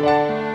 Música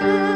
Bye.